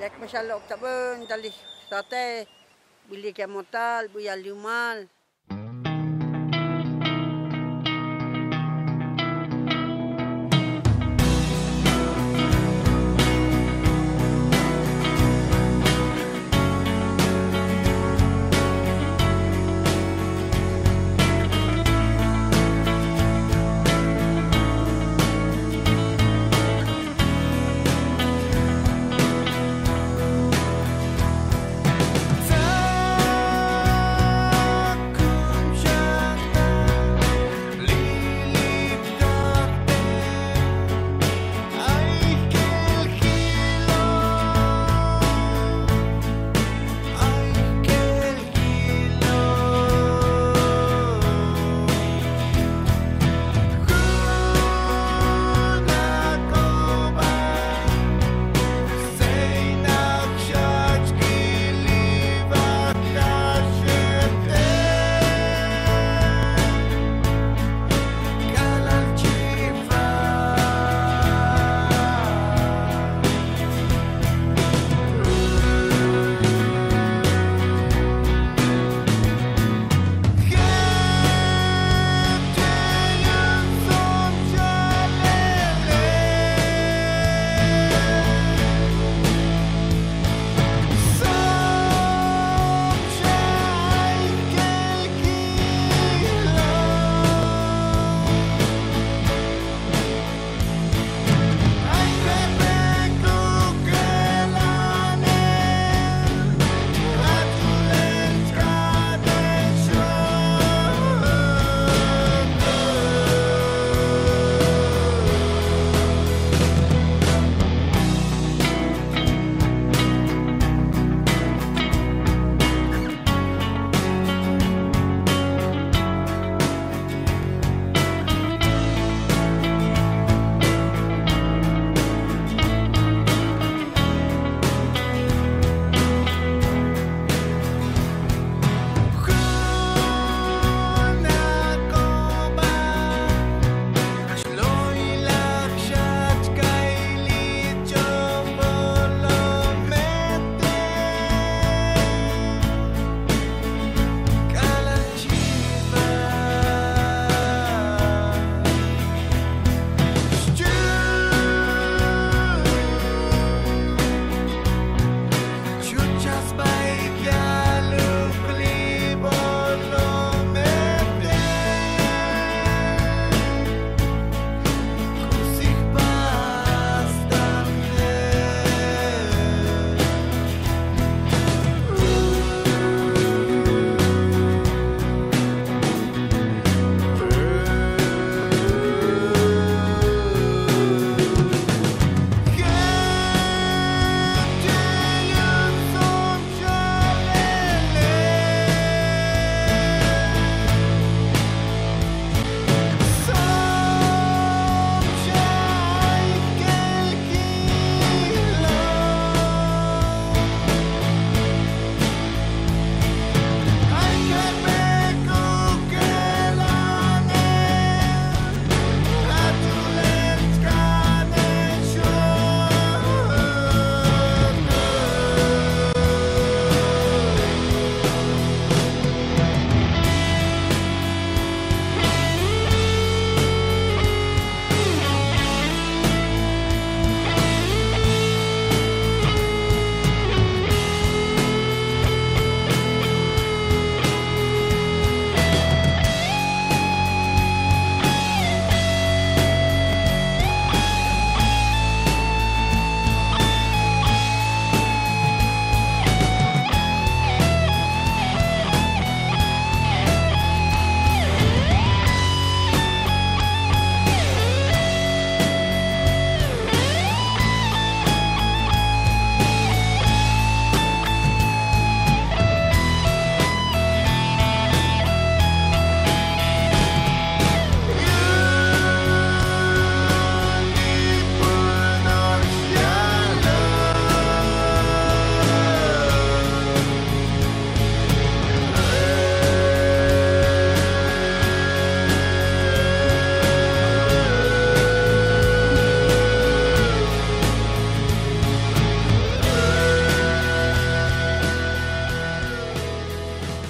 Lek mesyalok tak pun dalih satai, bilik kemotal, motal, buya limal.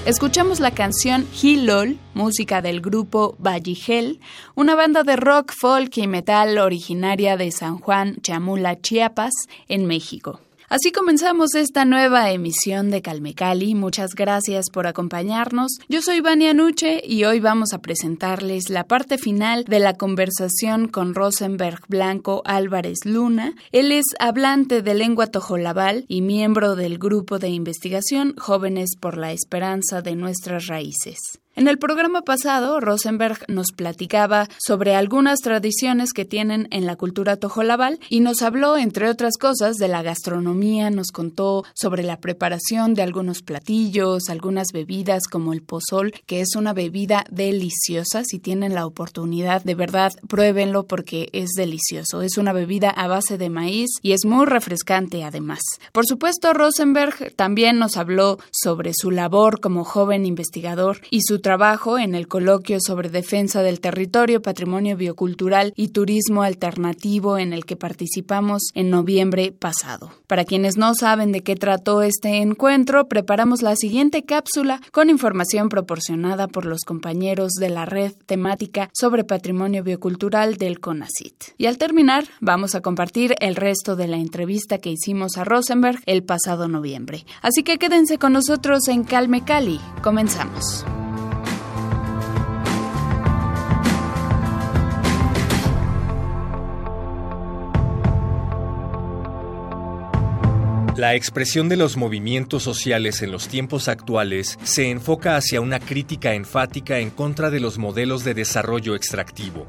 Escuchamos la canción Hilol, música del grupo Valligel, una banda de rock, folk y metal originaria de San Juan, Chamula, Chiapas, en México. Así comenzamos esta nueva emisión de Calmecali. Muchas gracias por acompañarnos. Yo soy Vania Nuche y hoy vamos a presentarles la parte final de la conversación con Rosenberg Blanco Álvarez Luna. Él es hablante de lengua tojolabal y miembro del grupo de investigación Jóvenes por la Esperanza de Nuestras Raíces. En el programa pasado, Rosenberg nos platicaba sobre algunas tradiciones que tienen en la cultura tojolabal y nos habló, entre otras cosas, de la gastronomía, nos contó sobre la preparación de algunos platillos, algunas bebidas como el pozol, que es una bebida deliciosa. Si tienen la oportunidad, de verdad, pruébenlo porque es delicioso. Es una bebida a base de maíz y es muy refrescante además. Por supuesto, Rosenberg también nos habló sobre su labor como joven investigador y su trabajo en el coloquio sobre defensa del territorio, patrimonio biocultural y turismo alternativo en el que participamos en noviembre pasado. Para quienes no saben de qué trató este encuentro, preparamos la siguiente cápsula con información proporcionada por los compañeros de la red temática sobre patrimonio biocultural del CONACIT. Y al terminar, vamos a compartir el resto de la entrevista que hicimos a Rosenberg el pasado noviembre. Así que quédense con nosotros en Calme Cali. Comenzamos. La expresión de los movimientos sociales en los tiempos actuales se enfoca hacia una crítica enfática en contra de los modelos de desarrollo extractivo.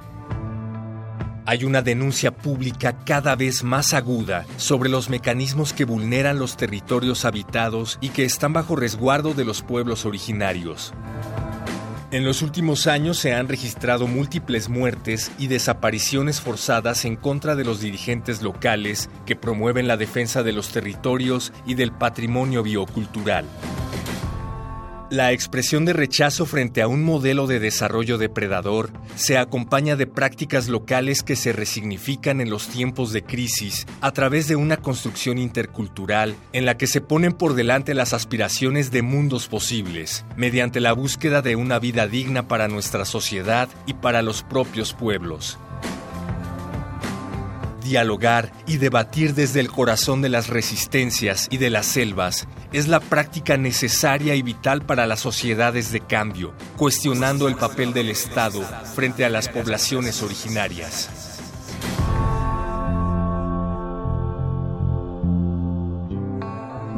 Hay una denuncia pública cada vez más aguda sobre los mecanismos que vulneran los territorios habitados y que están bajo resguardo de los pueblos originarios. En los últimos años se han registrado múltiples muertes y desapariciones forzadas en contra de los dirigentes locales que promueven la defensa de los territorios y del patrimonio biocultural. La expresión de rechazo frente a un modelo de desarrollo depredador se acompaña de prácticas locales que se resignifican en los tiempos de crisis a través de una construcción intercultural en la que se ponen por delante las aspiraciones de mundos posibles, mediante la búsqueda de una vida digna para nuestra sociedad y para los propios pueblos dialogar y debatir desde el corazón de las resistencias y de las selvas es la práctica necesaria y vital para las sociedades de cambio, cuestionando el papel del Estado frente a las poblaciones originarias.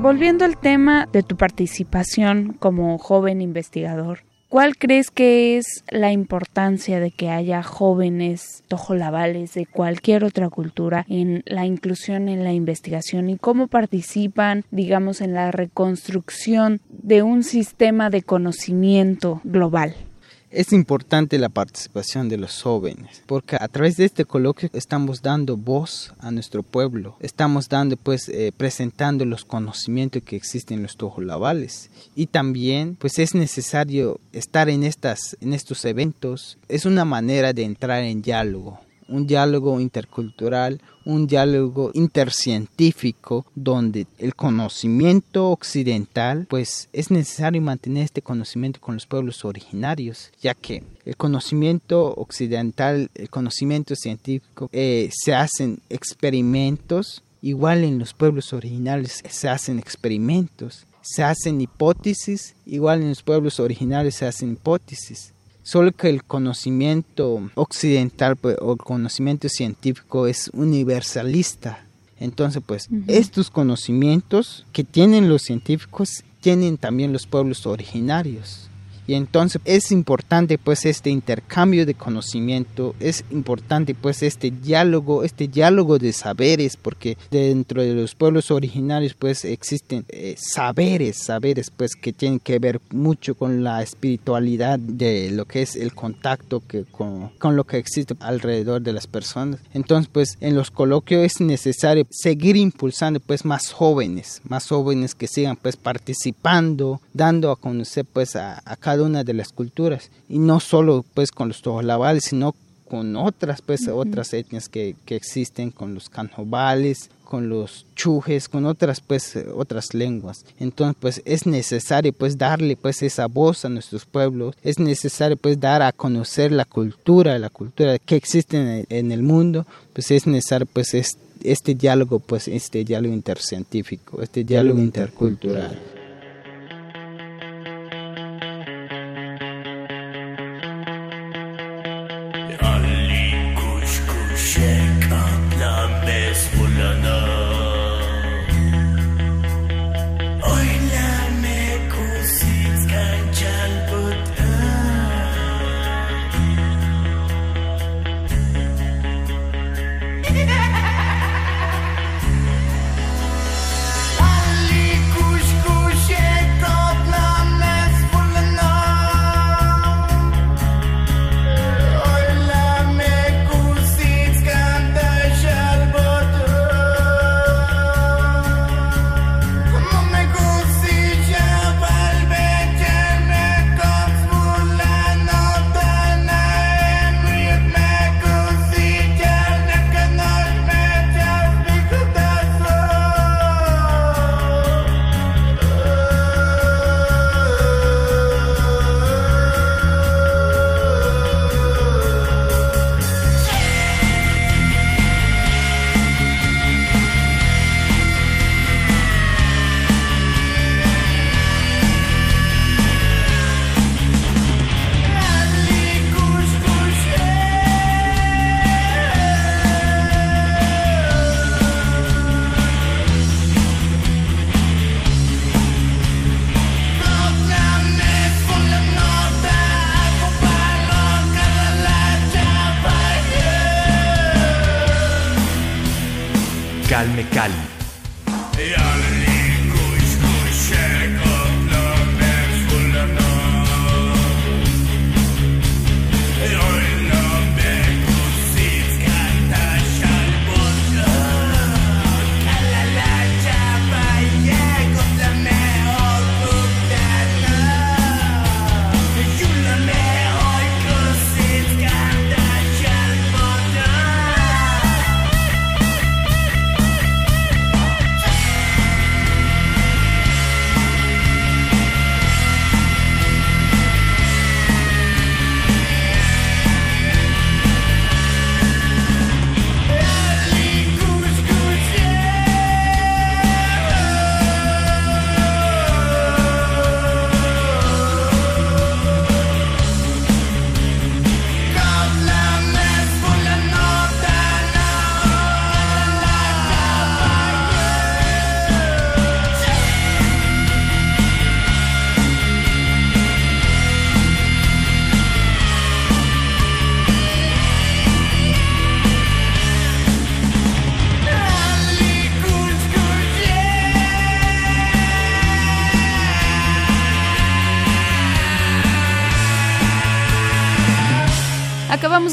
Volviendo al tema de tu participación como joven investigador, ¿Cuál crees que es la importancia de que haya jóvenes tojolabales de cualquier otra cultura en la inclusión en la investigación y cómo participan, digamos, en la reconstrucción de un sistema de conocimiento global? Es importante la participación de los jóvenes, porque a través de este coloquio estamos dando voz a nuestro pueblo, estamos dando pues eh, presentando los conocimientos que existen en los tojolabales. Y también pues es necesario estar en estas en estos eventos, es una manera de entrar en diálogo un diálogo intercultural, un diálogo intercientífico donde el conocimiento occidental, pues es necesario mantener este conocimiento con los pueblos originarios, ya que el conocimiento occidental, el conocimiento científico, eh, se hacen experimentos, igual en los pueblos originales se hacen experimentos, se hacen hipótesis, igual en los pueblos originales se hacen hipótesis Solo que el conocimiento occidental pues, o el conocimiento científico es universalista. Entonces, pues, estos conocimientos que tienen los científicos tienen también los pueblos originarios. Y entonces es importante pues este intercambio de conocimiento, es importante pues este diálogo, este diálogo de saberes, porque dentro de los pueblos originarios pues existen eh, saberes, saberes pues que tienen que ver mucho con la espiritualidad de lo que es el contacto que, con, con lo que existe alrededor de las personas. Entonces pues en los coloquios es necesario seguir impulsando pues más jóvenes, más jóvenes que sigan pues participando, dando a conocer pues a, a cada una de las culturas y no solo pues con los tojolabales sino con otras, pues, otras etnias que, que, existen, con los canjobales, con los chujes, con otras, pues, otras lenguas. Entonces, pues, es necesario, pues, darle, pues, esa voz a nuestros pueblos. Es necesario, pues, dar a conocer la cultura, la cultura que existe en el, en el mundo. Pues, es necesario, pues, este diálogo, pues, este diálogo intercientífico, este diálogo intercultural.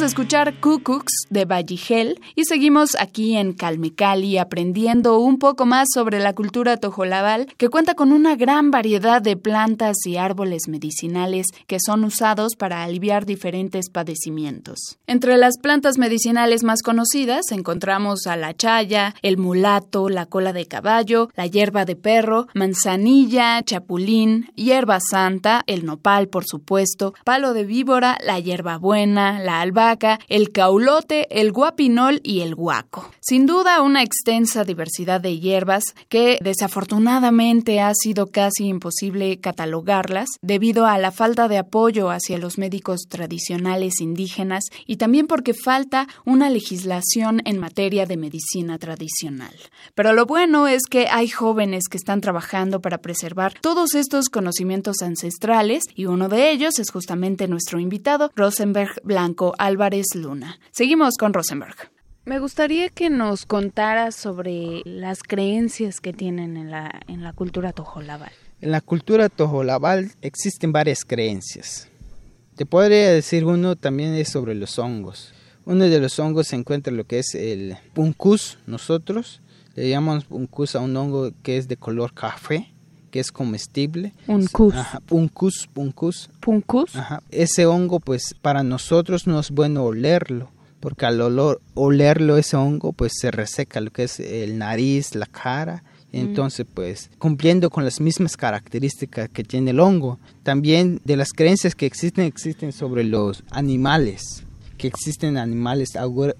Escuchar Cucux de Valligel y seguimos aquí en Calmecali aprendiendo un poco más sobre la cultura tojolabal que cuenta con una gran variedad de plantas y árboles medicinales que son usados para aliviar diferentes padecimientos. Entre las plantas medicinales más conocidas encontramos a la chaya, el mulato, la cola de caballo, la hierba de perro, manzanilla, chapulín, hierba santa, el nopal por supuesto, palo de víbora, la hierbabuena, la albahaca, el caulote, el guapinol y el guaco. Sin duda, una extensa diversidad de hierbas que desafortunadamente ha sido casi imposible catalogarlas debido a la falta de apoyo hacia los médicos tradicionales indígenas y también porque falta una legislación en materia de medicina tradicional. Pero lo bueno es que hay jóvenes que están trabajando para preservar todos estos conocimientos ancestrales y uno de ellos es justamente nuestro invitado, Rosenberg Blanco Álvarez Luna. Seguimos con Rosenberg. Me gustaría que nos contara sobre las creencias que tienen en la, en la cultura tojolabal. En la cultura tojolabal existen varias creencias. Te podría decir uno también es sobre los hongos. Uno de los hongos se encuentra lo que es el puncus, nosotros le llamamos puncus a un hongo que es de color café que es comestible. Uncus. Ajá, uncus, uncus. Puncus. Ajá. Ese hongo, pues para nosotros no es bueno olerlo, porque al olor, olerlo ese hongo, pues se reseca lo que es el nariz, la cara. Entonces, pues, cumpliendo con las mismas características que tiene el hongo, también de las creencias que existen, existen sobre los animales que existen animales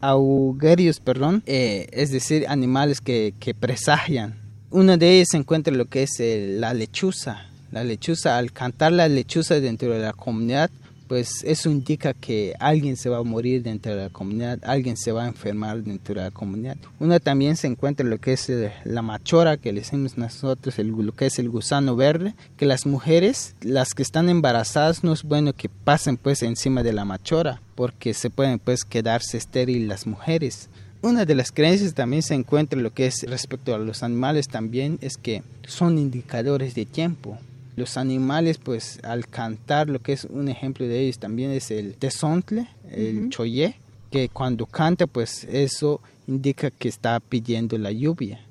augurios, perdón, eh, es decir, animales que, que presagian. Uno de ellos se encuentra lo que es la lechuza. La lechuza, al cantar la lechuza dentro de la comunidad, pues eso indica que alguien se va a morir dentro de la comunidad, alguien se va a enfermar dentro de la comunidad. Una también se encuentra lo que es eh, la machora, que le decimos nosotros, el, lo que es el gusano verde, que las mujeres, las que están embarazadas, no es bueno que pasen pues encima de la machora, porque se pueden pues quedarse estériles las mujeres. Una de las creencias también se encuentra lo que es respecto a los animales también es que son indicadores de tiempo. Los animales pues al cantar lo que es un ejemplo de ellos también es el tesontle, el choye, que cuando canta pues eso indica que está pidiendo la lluvia.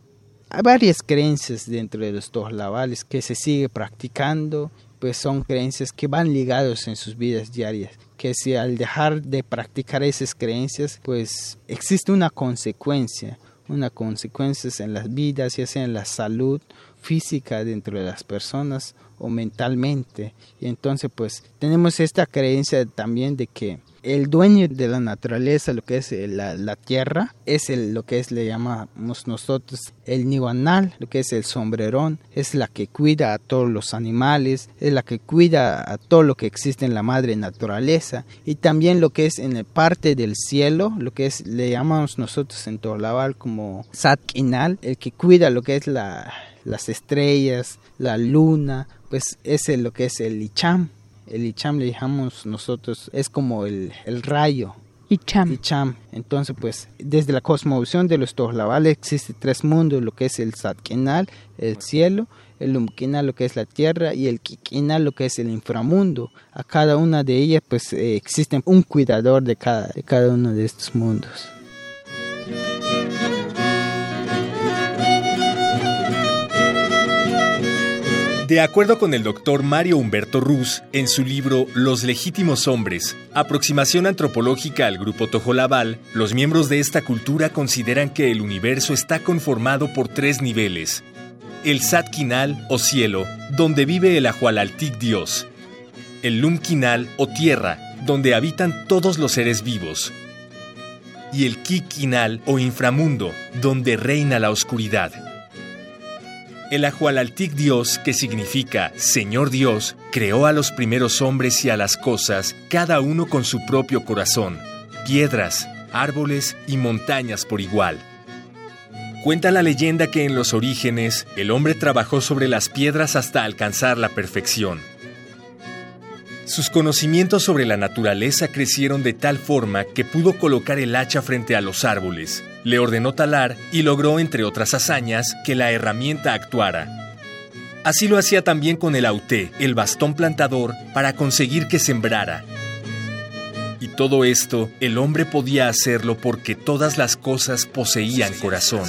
Hay varias creencias dentro de los tojlavales que se sigue practicando, pues son creencias que van ligados en sus vidas diarias, que si al dejar de practicar esas creencias, pues existe una consecuencia, una consecuencia en las vidas, ya sea en la salud física dentro de las personas o mentalmente. Y entonces pues tenemos esta creencia también de que el dueño de la naturaleza, lo que es la, tierra, es el, lo que es, le llamamos nosotros el niwanal, lo que es el sombrerón, es la que cuida a todos los animales, es la que cuida a todo lo que existe en la madre naturaleza y también lo que es en la parte del cielo, lo que es, le llamamos nosotros en Tolabal como Satkinal, el que cuida lo que es la, las estrellas, la luna, pues es lo que es el Icham. El Icham le llamamos nosotros, es como el, el rayo. Icham. Icham. Entonces, pues, desde la cosmovisión de los Tojlavales existe tres mundos, lo que es el Satkinal, el cielo, el Umkinal, lo que es la tierra, y el Kikinal, lo que es el inframundo. A cada una de ellas, pues, eh, existe un cuidador de cada, de cada uno de estos mundos. De acuerdo con el doctor Mario Humberto Ruz, en su libro Los legítimos hombres, aproximación antropológica al grupo Tojolabal, los miembros de esta cultura consideran que el universo está conformado por tres niveles. El Satkinal o cielo, donde vive el Ahualaltic Dios. El Lumkinal o tierra, donde habitan todos los seres vivos. Y el Kikinal o inframundo, donde reina la oscuridad. El Ahualaltic Dios, que significa Señor Dios, creó a los primeros hombres y a las cosas, cada uno con su propio corazón, piedras, árboles y montañas por igual. Cuenta la leyenda que en los orígenes el hombre trabajó sobre las piedras hasta alcanzar la perfección. Sus conocimientos sobre la naturaleza crecieron de tal forma que pudo colocar el hacha frente a los árboles, le ordenó talar y logró, entre otras hazañas, que la herramienta actuara. Así lo hacía también con el auté, el bastón plantador, para conseguir que sembrara. Y todo esto el hombre podía hacerlo porque todas las cosas poseían corazón.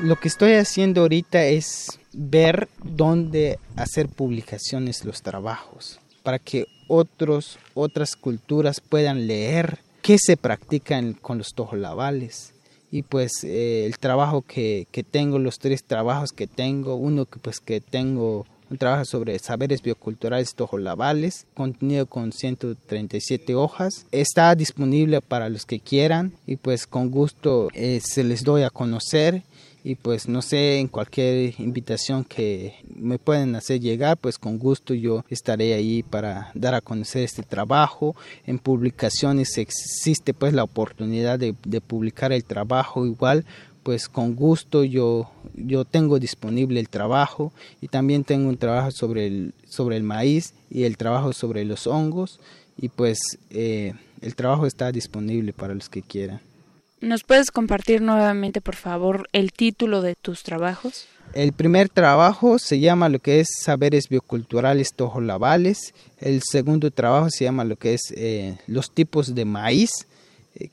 Lo que estoy haciendo ahorita es ver dónde hacer publicaciones los trabajos para que otros otras culturas puedan leer qué se practica con los tojolabales y pues eh, el trabajo que, que, tengo los tres trabajos que tengo uno que pues que tengo un trabajo sobre saberes bioculturales tojolabales, contenido con 137 hojas. Está disponible para los que quieran y pues con gusto eh, se les doy a conocer y pues no sé en cualquier invitación que me pueden hacer llegar pues con gusto yo estaré ahí para dar a conocer este trabajo. En publicaciones existe pues la oportunidad de, publicar el trabajo igual pues con gusto yo yo tengo disponible el trabajo y también tengo un trabajo sobre el sobre el maíz y el trabajo sobre los hongos y pues eh, el trabajo está disponible para los que quieran ¿Nos puedes compartir nuevamente, por favor, el título de tus trabajos? El primer trabajo se llama lo que es Saberes Bioculturales Tojolabales. El segundo trabajo se llama lo que es eh, Los tipos de maíz.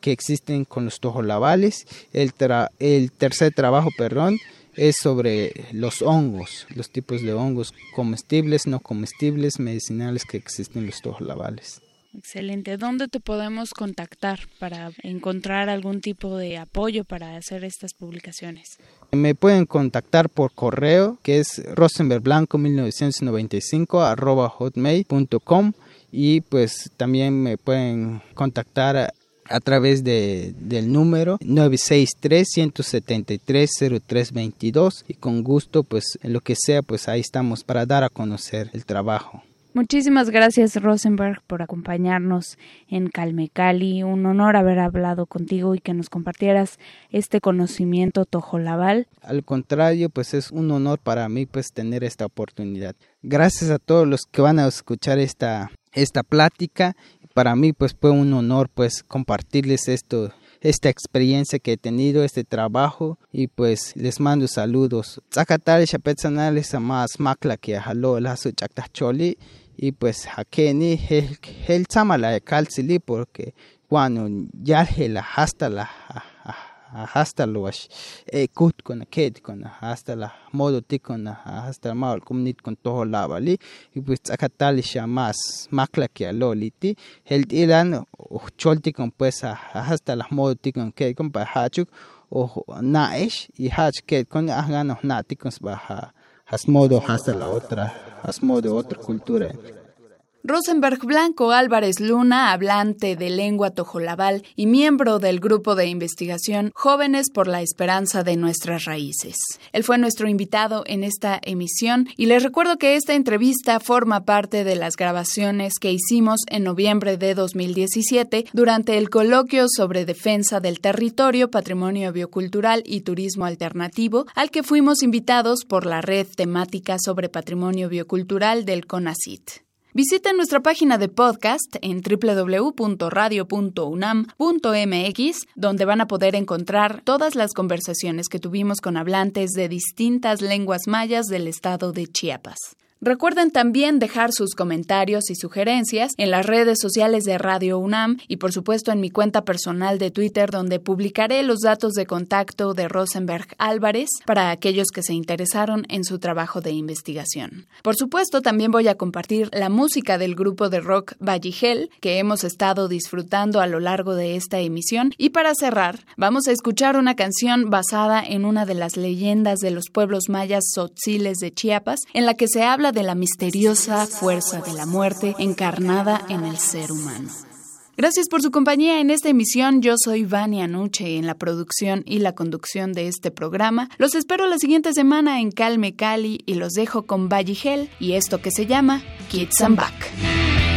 que existen con los tojolabales. El, el tercer trabajo, perdón, es sobre los hongos, los tipos de hongos comestibles, no comestibles, medicinales que existen en los tojolabales. Excelente. ¿Dónde te podemos contactar para encontrar algún tipo de apoyo para hacer estas publicaciones? Me pueden contactar por correo que es rosenbergblanco1995 arroba hotmail.com y pues también me pueden contactar a través de, del número 963-173-0322 y con gusto pues en lo que sea pues ahí estamos para dar a conocer el trabajo. Muchísimas gracias Rosenberg por acompañarnos en Calmecali. Un honor haber hablado contigo y que nos compartieras este conocimiento tojolabal. Al contrario, pues es un honor para mí pues tener esta oportunidad. Gracias a todos los que van a escuchar esta esta plática para mí pues fue un honor pues compartirles esto esta experiencia que he tenido, este trabajo y pues les mando saludos. Tzakatal shapetzanales más makla que halo la su choli y pues hakeni el el la calcili porque cuando ya la hasta la hasta lo e kut con ket con hasta la modo ti con hasta mal comunit con todo la vali y pues más makla que loliti el ilan cholti con pues hasta la modo ti con con pa hachuk o naesh y hach ket con ahgano nati con baja has modo hasta la otra has modo otra cultura Rosenberg Blanco Álvarez Luna, hablante de lengua tojolabal y miembro del grupo de investigación Jóvenes por la Esperanza de Nuestras Raíces. Él fue nuestro invitado en esta emisión y les recuerdo que esta entrevista forma parte de las grabaciones que hicimos en noviembre de 2017 durante el coloquio sobre defensa del territorio, patrimonio biocultural y turismo alternativo, al que fuimos invitados por la red temática sobre patrimonio biocultural del CONACIT. Visiten nuestra página de podcast en www.radio.unam.mx, donde van a poder encontrar todas las conversaciones que tuvimos con hablantes de distintas lenguas mayas del estado de Chiapas. Recuerden también dejar sus comentarios y sugerencias en las redes sociales de Radio UNAM y por supuesto en mi cuenta personal de Twitter donde publicaré los datos de contacto de Rosenberg Álvarez para aquellos que se interesaron en su trabajo de investigación. Por supuesto también voy a compartir la música del grupo de rock Valligel que hemos estado disfrutando a lo largo de esta emisión y para cerrar vamos a escuchar una canción basada en una de las leyendas de los pueblos mayas sotziles de Chiapas en la que se habla de la misteriosa fuerza de la muerte encarnada en el ser humano. Gracias por su compañía en esta emisión. Yo soy Vania Nuche en la producción y la conducción de este programa. Los espero la siguiente semana en Calme Cali y los dejo con Valligel y esto que se llama Kids and Back.